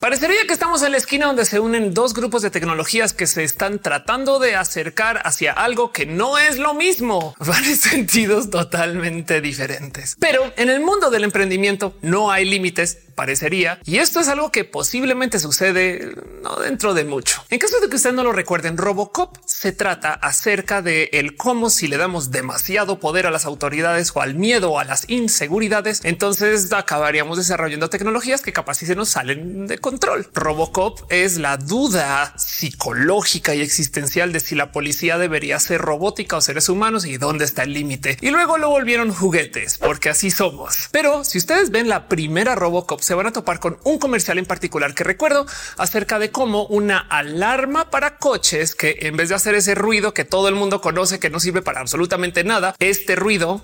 Parecería que estamos en la esquina donde se unen dos grupos de tecnologías que se están tratando de acercar hacia algo que no es lo mismo. Van en sentidos totalmente diferentes. Pero en el mundo del emprendimiento no hay límites parecería. Y esto es algo que posiblemente sucede no dentro de mucho. En caso de que ustedes no lo recuerden, Robocop se trata acerca de el cómo si le damos demasiado poder a las autoridades o al miedo o a las inseguridades, entonces acabaríamos desarrollando tecnologías que capaz si se nos salen de control. Robocop es la duda psicológica y existencial de si la policía debería ser robótica o seres humanos y dónde está el límite. Y luego lo volvieron juguetes porque así somos. Pero si ustedes ven la primera Robocop se van a topar con un comercial en particular que recuerdo acerca de cómo una alarma para coches que en vez de hacer ese ruido que todo el mundo conoce que no sirve para absolutamente nada, este ruido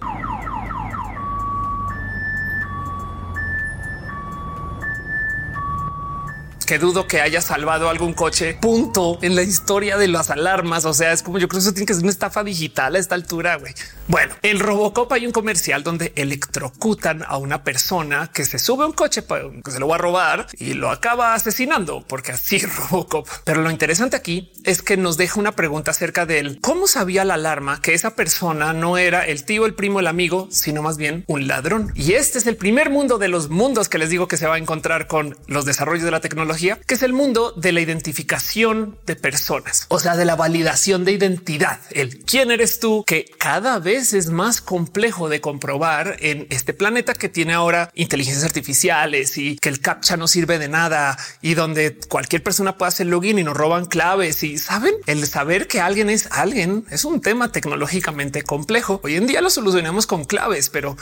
dudo que haya salvado algún coche punto en la historia de las alarmas. O sea, es como yo creo que eso tiene que ser una estafa digital a esta altura. güey. Bueno, en Robocop hay un comercial donde electrocutan a una persona que se sube un coche que se lo va a robar y lo acaba asesinando porque así Robocop. Pero lo interesante aquí es que nos deja una pregunta acerca de él. ¿Cómo sabía la alarma que esa persona no era el tío, el primo, el amigo, sino más bien un ladrón? Y este es el primer mundo de los mundos que les digo que se va a encontrar con los desarrollos de la tecnología que es el mundo de la identificación de personas, o sea, de la validación de identidad, el quién eres tú, que cada vez es más complejo de comprobar en este planeta que tiene ahora inteligencias artificiales y que el captcha no sirve de nada y donde cualquier persona puede hacer login y nos roban claves y saben el saber que alguien es alguien es un tema tecnológicamente complejo. Hoy en día lo solucionamos con claves, pero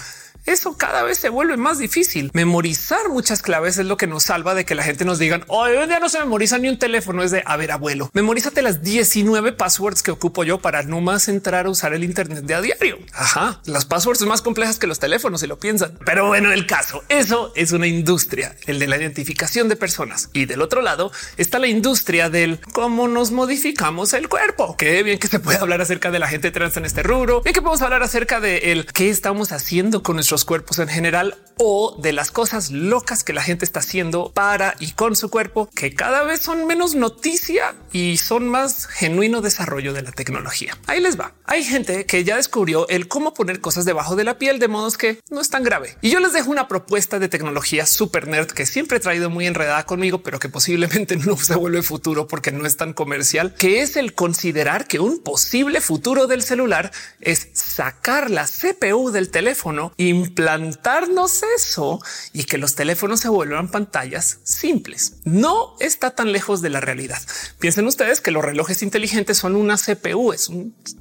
eso cada vez se vuelve más difícil. Memorizar muchas claves es lo que nos salva de que la gente nos digan hoy ya no se memoriza ni un teléfono. Es de a ver, abuelo, memorízate las 19 passwords que ocupo yo para no más entrar a usar el Internet de a diario. Ajá, las passwords son más complejas que los teléfonos, si lo piensan. Pero bueno, el caso, eso es una industria, el de la identificación de personas. Y del otro lado está la industria del cómo nos modificamos el cuerpo. Qué bien que se puede hablar acerca de la gente trans en este rubro y que podemos hablar acerca de el qué estamos haciendo con nuestro cuerpos en general o de las cosas locas que la gente está haciendo para y con su cuerpo, que cada vez son menos noticia y son más genuino desarrollo de la tecnología. Ahí les va. Hay gente que ya descubrió el cómo poner cosas debajo de la piel de modos que no es tan grave. Y yo les dejo una propuesta de tecnología super nerd que siempre he traído muy enredada conmigo, pero que posiblemente no se vuelve futuro porque no es tan comercial, que es el considerar que un posible futuro del celular es sacar la CPU del teléfono y implantarnos eso y que los teléfonos se vuelvan pantallas simples. No está tan lejos de la realidad. Piensen ustedes que los relojes inteligentes son una CPU, es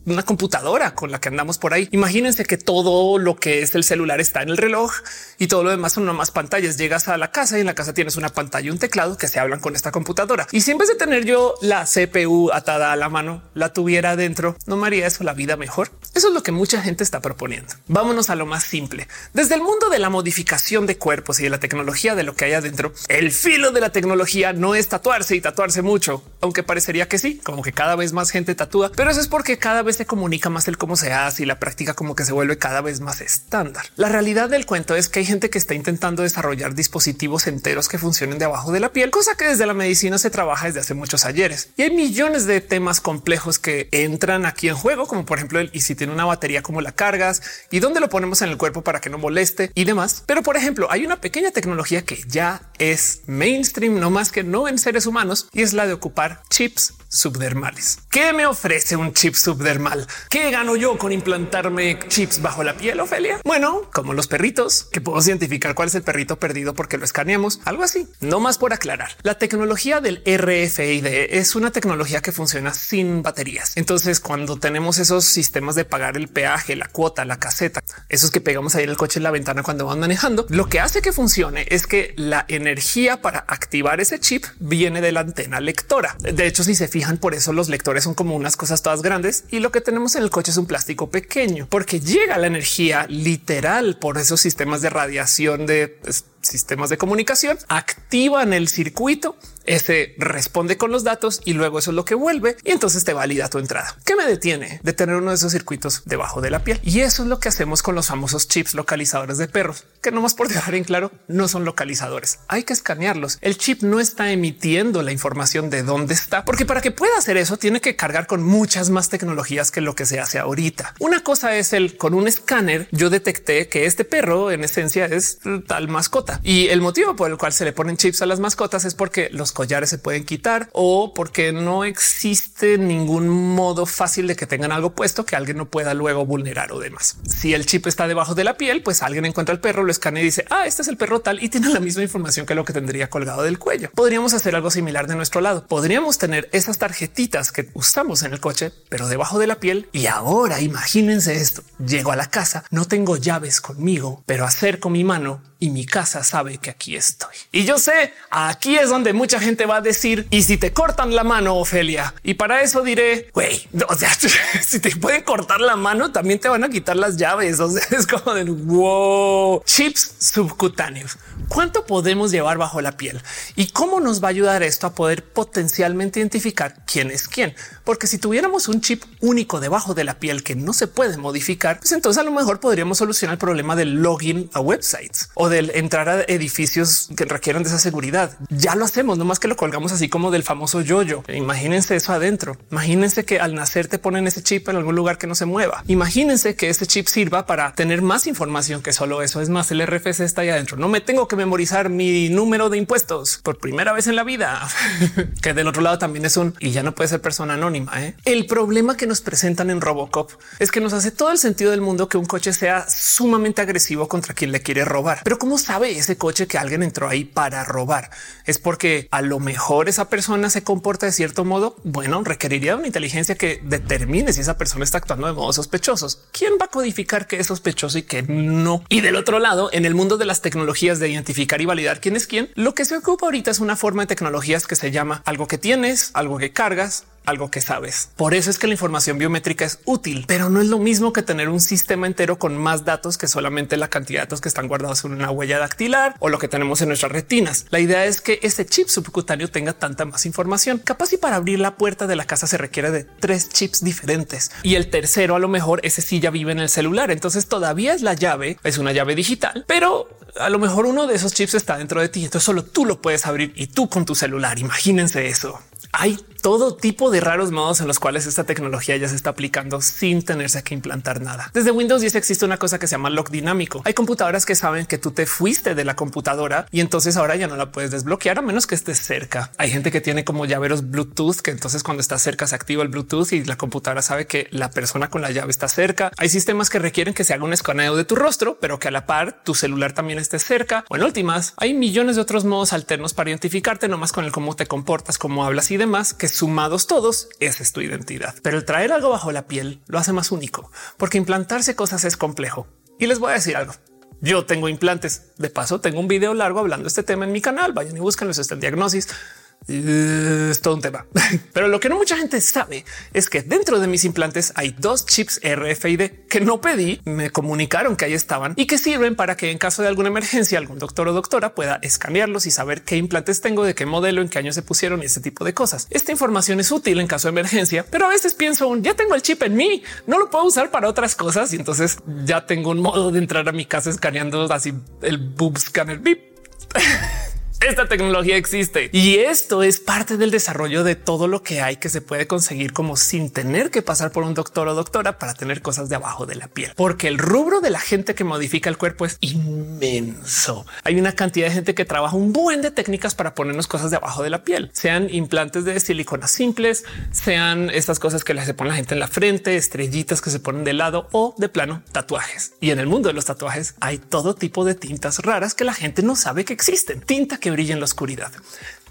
una computadora con la que andamos por ahí. Imagínense que todo lo que es el celular está en el reloj y todo lo demás son más pantallas. Llegas a la casa y en la casa tienes una pantalla y un teclado que se hablan con esta computadora. Y si en vez de tener yo la CPU atada a la mano, la tuviera adentro, no me haría eso la vida mejor. Eso es lo que mucha gente está proponiendo. Vámonos a lo más simple. Desde el mundo de la modificación de cuerpos y de la tecnología de lo que hay adentro, el filo de la tecnología no es tatuarse y tatuarse mucho, aunque parecería que sí, como que cada vez más gente tatúa, pero eso es porque cada vez se comunica más el cómo se hace y la práctica como que se vuelve cada vez más estándar. La realidad del cuento es que hay gente que está intentando desarrollar dispositivos enteros que funcionen debajo de la piel, cosa que desde la medicina se trabaja desde hace muchos ayeres. Y hay millones de temas complejos que entran aquí en juego, como por ejemplo el y si tiene una batería, cómo la cargas y dónde lo ponemos en el cuerpo para que no moleste y demás. Pero por ejemplo, hay una pequeña tecnología que ya es mainstream, no más que no en seres humanos, y es la de ocupar chips subdermales. ¿Qué me ofrece un chip subdermal? ¿Qué gano yo con implantarme chips bajo la piel, Ofelia? Bueno, como los perritos, que puedo identificar cuál es el perrito perdido porque lo escaneamos, algo así. No más por aclarar. La tecnología del RFID es una tecnología que funciona sin baterías. Entonces, cuando tenemos esos sistemas de pagar el peaje, la cuota, la caseta, esos que pegamos ahí el coche en la ventana cuando van manejando, lo que hace que funcione es que la energía para activar ese chip viene de la antena lectora. De hecho, si se fijan, por eso los lectores son como unas cosas todas grandes y lo que tenemos en el coche es un plástico pequeño, porque llega la energía literal por esos sistemas de radiación de pues, sistemas de comunicación, activan el circuito Ese responde con los datos y luego eso es lo que vuelve y entonces te valida tu entrada. ¿Qué me detiene de tener uno de esos circuitos debajo de la piel? Y eso es lo que hacemos con los famosos chips localizadores de perros, que no más por dejar en claro, no son localizadores. Hay que escanearlos. El chip no está emitiendo la información de dónde está, porque para que pueda hacer eso tiene que cargar con muchas más tecnologías que lo que se hace ahorita. Una cosa es el con un escáner. Yo detecté que este perro en esencia es tal mascota y el motivo por el cual se le ponen chips a las mascotas es porque los collares se pueden quitar o porque no existe ningún modo fácil de que tengan algo puesto que alguien no pueda luego vulnerar o demás. Si el chip está debajo de la piel, pues alguien encuentra el perro, lo escanea y dice, ah, este es el perro tal y tiene la misma información que lo que tendría colgado del cuello. Podríamos hacer algo similar de nuestro lado. Podríamos tener esas tarjetitas que usamos en el coche, pero debajo de la piel. Y ahora imagínense esto. Llego a la casa, no tengo llaves conmigo, pero acerco mi mano y mi casa sabe que aquí estoy. Y yo sé, aquí es donde mucha gente va a decir, y si te cortan la mano, Ofelia, y para eso diré, güey, o sea, si te pueden cortar la mano, también te van a quitar las llaves. O sea, es como de wow, chips subcutáneos. ¿Cuánto podemos llevar bajo la piel? ¿Y cómo nos va a ayudar esto a poder potencialmente identificar quién es quién? Porque si tuviéramos un chip único debajo de la piel que no se puede modificar, pues entonces a lo mejor podríamos solucionar el problema del login a websites o del entrar a edificios que requieran de esa seguridad. Ya lo hacemos, no más que lo colgamos así como del famoso yoyo. -yo. Imagínense eso adentro. Imagínense que al nacer te ponen ese chip en algún lugar que no se mueva. Imagínense que este chip sirva para tener más información que solo eso. Es más, el RFC está ahí adentro. No me tengo que memorizar mi número de impuestos por primera vez en la vida, que del otro lado también es un y ya no puede ser persona anónima. ¿eh? El problema que nos presentan en Robocop es que nos hace todo el sentido del mundo que un coche sea sumamente agresivo contra quien le quiere robar. Pero cómo sabe ese coche que alguien entró ahí para robar? Es porque a lo mejor esa persona se comporta de cierto modo. Bueno, requeriría una inteligencia que determine si esa persona está actuando de modo sospechosos. ¿Quién va a codificar qué es sospechoso y qué no? Y del otro lado, en el mundo de las tecnologías de identificar y validar quién es quién, lo que se ocupa ahorita es una forma de tecnologías que se llama algo que tienes, algo que cargas, algo que sabes. Por eso es que la información biométrica es útil, pero no es lo mismo que tener un sistema entero con más datos que solamente la cantidad de datos que están guardados en una huella dactilar o lo que tenemos en nuestras retinas. La idea es que ese chip subcutáneo tenga tanta más información. Capaz y para abrir la puerta de la casa se requiere de tres chips diferentes y el tercero a lo mejor ese sí ya vive en el celular. Entonces todavía es la llave, es una llave digital, pero a lo mejor uno de esos chips está dentro de ti. Entonces solo tú lo puedes abrir y tú con tu celular. Imagínense eso. Hay todo tipo de raros modos en los cuales esta tecnología ya se está aplicando sin tenerse que implantar nada. Desde Windows 10 existe una cosa que se llama lock dinámico. Hay computadoras que saben que tú te fuiste de la computadora y entonces ahora ya no la puedes desbloquear a menos que estés cerca. Hay gente que tiene como llaveros Bluetooth que entonces cuando estás cerca se activa el Bluetooth y la computadora sabe que la persona con la llave está cerca. Hay sistemas que requieren que se haga un escaneo de tu rostro, pero que a la par tu celular también esté cerca. O en últimas, hay millones de otros modos alternos para identificarte nomás con el cómo te comportas, cómo hablas y demás que sumados todos, esa es tu identidad. Pero el traer algo bajo la piel lo hace más único, porque implantarse cosas es complejo. Y les voy a decir algo. Yo tengo implantes. De paso, tengo un video largo hablando de este tema en mi canal. Vayan y búsquenlo. Está el diagnosis es todo un tema, pero lo que no mucha gente sabe es que dentro de mis implantes hay dos chips RFID que no pedí, me comunicaron que ahí estaban y que sirven para que en caso de alguna emergencia algún doctor o doctora pueda escanearlos y saber qué implantes tengo, de qué modelo, en qué año se pusieron y ese tipo de cosas. Esta información es útil en caso de emergencia, pero a veces pienso ya tengo el chip en mí, no lo puedo usar para otras cosas y entonces ya tengo un modo de entrar a mi casa escaneando así el boob scanner. esta tecnología existe y esto es parte del desarrollo de todo lo que hay que se puede conseguir como sin tener que pasar por un doctor o doctora para tener cosas de abajo de la piel, porque el rubro de la gente que modifica el cuerpo es inmenso. Hay una cantidad de gente que trabaja un buen de técnicas para ponernos cosas de abajo de la piel, sean implantes de silicona simples, sean estas cosas que se pone la gente en la frente, estrellitas que se ponen de lado o de plano tatuajes. Y en el mundo de los tatuajes hay todo tipo de tintas raras que la gente no sabe que existen. Tinta que brilla en la oscuridad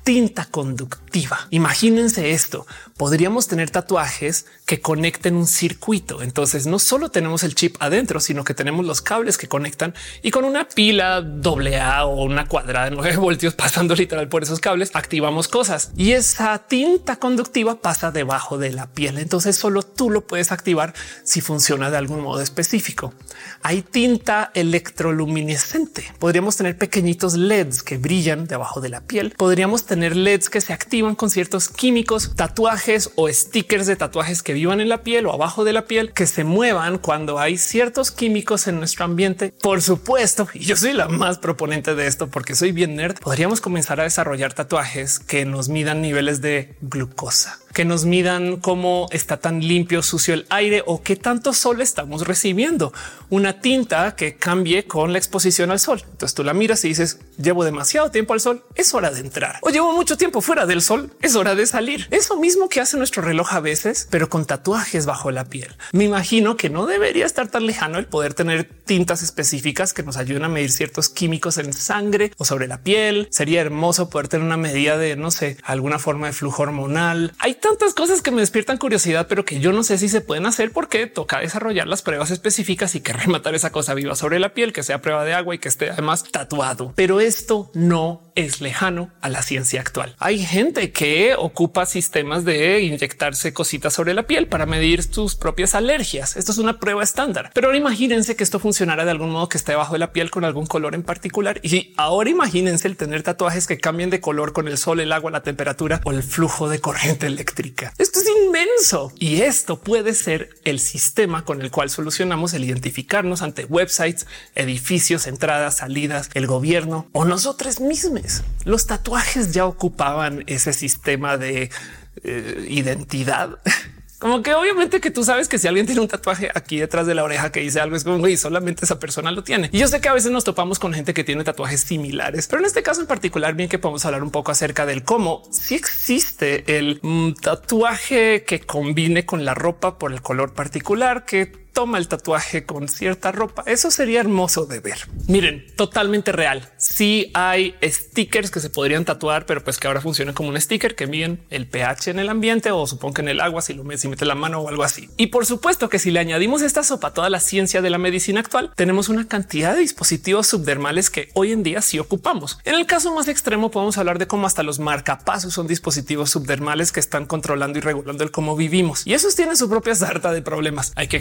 tinta conductiva. Imagínense esto. Podríamos tener tatuajes que conecten un circuito. Entonces no solo tenemos el chip adentro, sino que tenemos los cables que conectan y con una pila doble A o una cuadrada de 9 voltios pasando literal por esos cables, activamos cosas y esa tinta conductiva pasa debajo de la piel. Entonces solo tú lo puedes activar si funciona de algún modo específico. Hay tinta electroluminescente. Podríamos tener pequeñitos LEDs que brillan debajo de la piel. Podríamos tener LEDs que se activan con ciertos químicos, tatuajes o stickers de tatuajes que vivan en la piel o abajo de la piel que se muevan cuando hay ciertos químicos en nuestro ambiente. Por supuesto, y yo soy la más proponente de esto porque soy bien nerd, podríamos comenzar a desarrollar tatuajes que nos midan niveles de glucosa que nos midan cómo está tan limpio, sucio el aire o qué tanto sol estamos recibiendo. Una tinta que cambie con la exposición al sol. Entonces tú la miras y dices, llevo demasiado tiempo al sol, es hora de entrar. O llevo mucho tiempo fuera del sol, es hora de salir. Eso mismo que hace nuestro reloj a veces, pero con tatuajes bajo la piel. Me imagino que no debería estar tan lejano el poder tener tintas específicas que nos ayuden a medir ciertos químicos en sangre o sobre la piel. Sería hermoso poder tener una medida de, no sé, alguna forma de flujo hormonal. Hay tantas cosas que me despiertan curiosidad, pero que yo no sé si se pueden hacer porque toca desarrollar las pruebas específicas y que rematar esa cosa viva sobre la piel, que sea prueba de agua y que esté además tatuado. Pero esto no es lejano a la ciencia actual. Hay gente que ocupa sistemas de inyectarse cositas sobre la piel para medir sus propias alergias. Esto es una prueba estándar, pero ahora imagínense que esto funcionara de algún modo que esté debajo de la piel con algún color en particular. Y ahora imagínense el tener tatuajes que cambien de color con el sol, el agua, la temperatura o el flujo de corriente eléctrica. Esto es inmenso y esto puede ser el sistema con el cual solucionamos el identificarnos ante websites, edificios, entradas, salidas, el gobierno o nosotros mismos. Los tatuajes ya ocupaban ese sistema de eh, identidad. Como que obviamente que tú sabes que si alguien tiene un tatuaje aquí detrás de la oreja que dice algo es como y solamente esa persona lo tiene. Y yo sé que a veces nos topamos con gente que tiene tatuajes similares, pero en este caso en particular, bien que podemos hablar un poco acerca del cómo si existe el mm, tatuaje que combine con la ropa por el color particular que toma el tatuaje con cierta ropa. Eso sería hermoso de ver. Miren, totalmente real. Si hay stickers que se podrían tatuar, pero pues que ahora funcionan como un sticker que miden el pH en el ambiente o supongo que en el agua si lo si mete la mano o algo así. Y por supuesto que si le añadimos esta sopa a toda la ciencia de la medicina actual, tenemos una cantidad de dispositivos subdermales que hoy en día sí ocupamos. En el caso más extremo podemos hablar de cómo hasta los marcapasos son dispositivos subdermales que están controlando y regulando el cómo vivimos. Y esos tienen su propia sarta de problemas. Hay que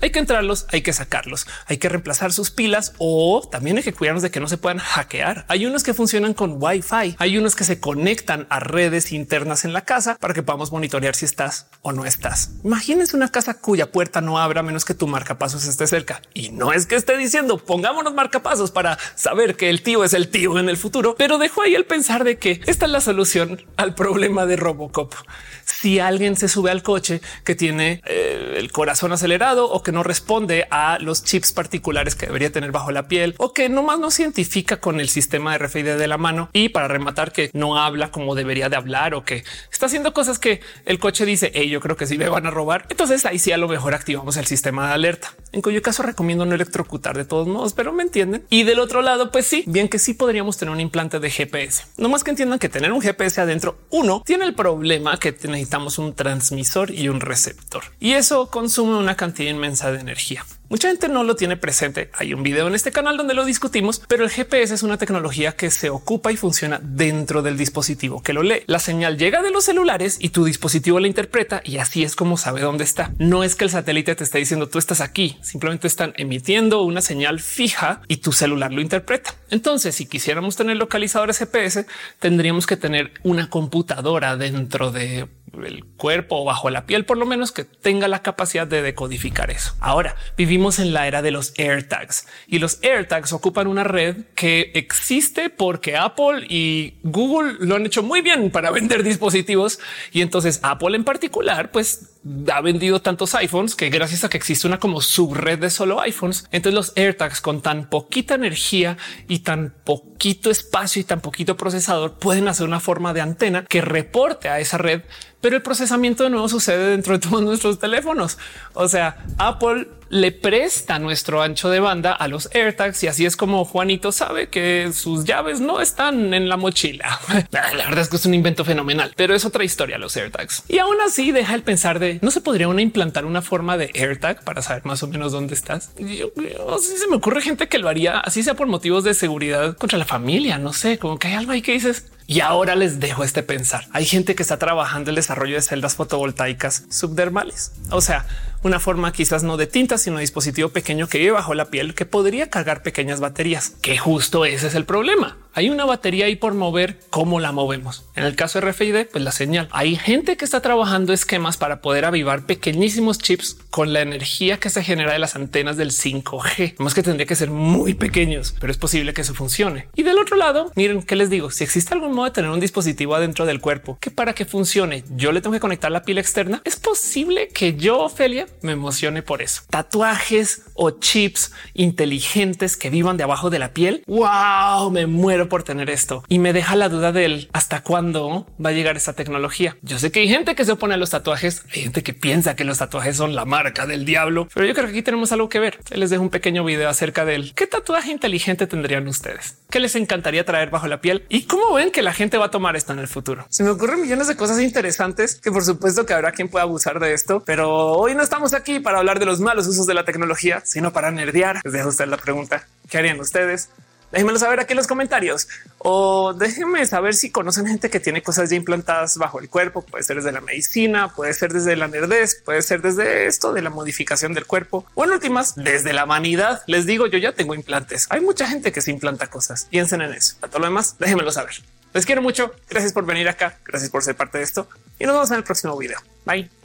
hay que entrarlos, hay que sacarlos, hay que reemplazar sus pilas o también hay que cuidarnos de que no se puedan hackear. Hay unos que funcionan con Wi-Fi, hay unos que se conectan a redes internas en la casa para que podamos monitorear si estás o no estás. Imagínense una casa cuya puerta no abra menos que tu marcapasos esté cerca. Y no es que esté diciendo pongámonos marcapasos para saber que el tío es el tío en el futuro, pero dejo ahí el pensar de que esta es la solución al problema de Robocop. Si alguien se sube al coche que tiene eh, el corazón acelerado o que no responde a los chips particulares que debería tener bajo la piel o que nomás no se identifica con el sistema de RFID de la mano y para rematar que no habla como debería de hablar o que está haciendo cosas que el coche dice hey, yo creo que sí me van a robar. Entonces ahí sí a lo mejor activamos el sistema de alerta, en cuyo caso recomiendo no electrocutar de todos modos, pero me entienden. Y del otro lado, pues sí, bien que sí podríamos tener un implante de GPS. No más que entiendan que tener un GPS adentro, uno tiene el problema que necesitamos un transmisor y un receptor y eso consume una cantidad inmensa de energía. Mucha gente no lo tiene presente. Hay un video en este canal donde lo discutimos, pero el GPS es una tecnología que se ocupa y funciona dentro del dispositivo que lo lee. La señal llega de los celulares y tu dispositivo la interpreta y así es como sabe dónde está. No es que el satélite te esté diciendo tú estás aquí, simplemente están emitiendo una señal fija y tu celular lo interpreta. Entonces, si quisiéramos tener localizadores GPS, tendríamos que tener una computadora dentro de el cuerpo o bajo la piel, por lo menos que tenga la capacidad de decodificar eso. Ahora vivimos en la era de los AirTags y los AirTags ocupan una red que existe porque Apple y Google lo han hecho muy bien para vender dispositivos y entonces Apple en particular, pues ha vendido tantos iPhones que gracias a que existe una como subred de solo iPhones, entonces los AirTags con tan poquita energía y tan poquito espacio y tan poquito procesador pueden hacer una forma de antena que reporte a esa red pero el procesamiento de nuevo sucede dentro de todos nuestros teléfonos. O sea, Apple le presta nuestro ancho de banda a los AirTags y así es como Juanito sabe que sus llaves no están en la mochila. La verdad es que es un invento fenomenal, pero es otra historia los AirTags. Y aún así deja el pensar de no se podría una implantar una forma de AirTag para saber más o menos dónde estás. Yo, si se me ocurre gente que lo haría así sea por motivos de seguridad contra la familia. No sé, como que hay algo ahí que dices y ahora les dejo este pensar. Hay gente que está trabajando el desarrollo de celdas fotovoltaicas subdermales. O sea, una forma quizás no de tinta, sino de dispositivo pequeño que vive bajo la piel que podría cargar pequeñas baterías, que justo ese es el problema. Hay una batería ahí por mover, ¿cómo la movemos? En el caso de RFID, pues la señal. Hay gente que está trabajando esquemas para poder avivar pequeñísimos chips con la energía que se genera de las antenas del 5G. Más que tendría que ser muy pequeños, pero es posible que eso funcione. Y del otro lado, miren qué les digo. Si existe algún modo de tener un dispositivo adentro del cuerpo que para que funcione, yo le tengo que conectar la piel externa, es posible que yo, Ophelia, me emocione por eso. Tatuajes o chips inteligentes que vivan de abajo de la piel. Wow, me muero por tener esto y me deja la duda del hasta cuándo va a llegar esta tecnología. Yo sé que hay gente que se opone a los tatuajes, hay gente que piensa que los tatuajes son la marca del diablo, pero yo creo que aquí tenemos algo que ver. Les dejo un pequeño video acerca del qué tatuaje inteligente tendrían ustedes, qué les encantaría traer bajo la piel y cómo ven que la gente va a tomar esto en el futuro. Se me ocurren millones de cosas interesantes que por supuesto que habrá quien pueda abusar de esto, pero hoy no estamos aquí para hablar de los malos usos de la tecnología, sino para nerdear. Les dejo usted la pregunta. ¿Qué harían ustedes? Déjenmelo saber aquí en los comentarios o déjenme saber si conocen gente que tiene cosas ya implantadas bajo el cuerpo. Puede ser desde la medicina, puede ser desde la nerdez, puede ser desde esto de la modificación del cuerpo o en últimas desde la vanidad. Les digo, yo ya tengo implantes. Hay mucha gente que se implanta cosas. Piensen en eso. A todo lo demás, déjenmelo saber. Les quiero mucho. Gracias por venir acá. Gracias por ser parte de esto y nos vemos en el próximo video. Bye.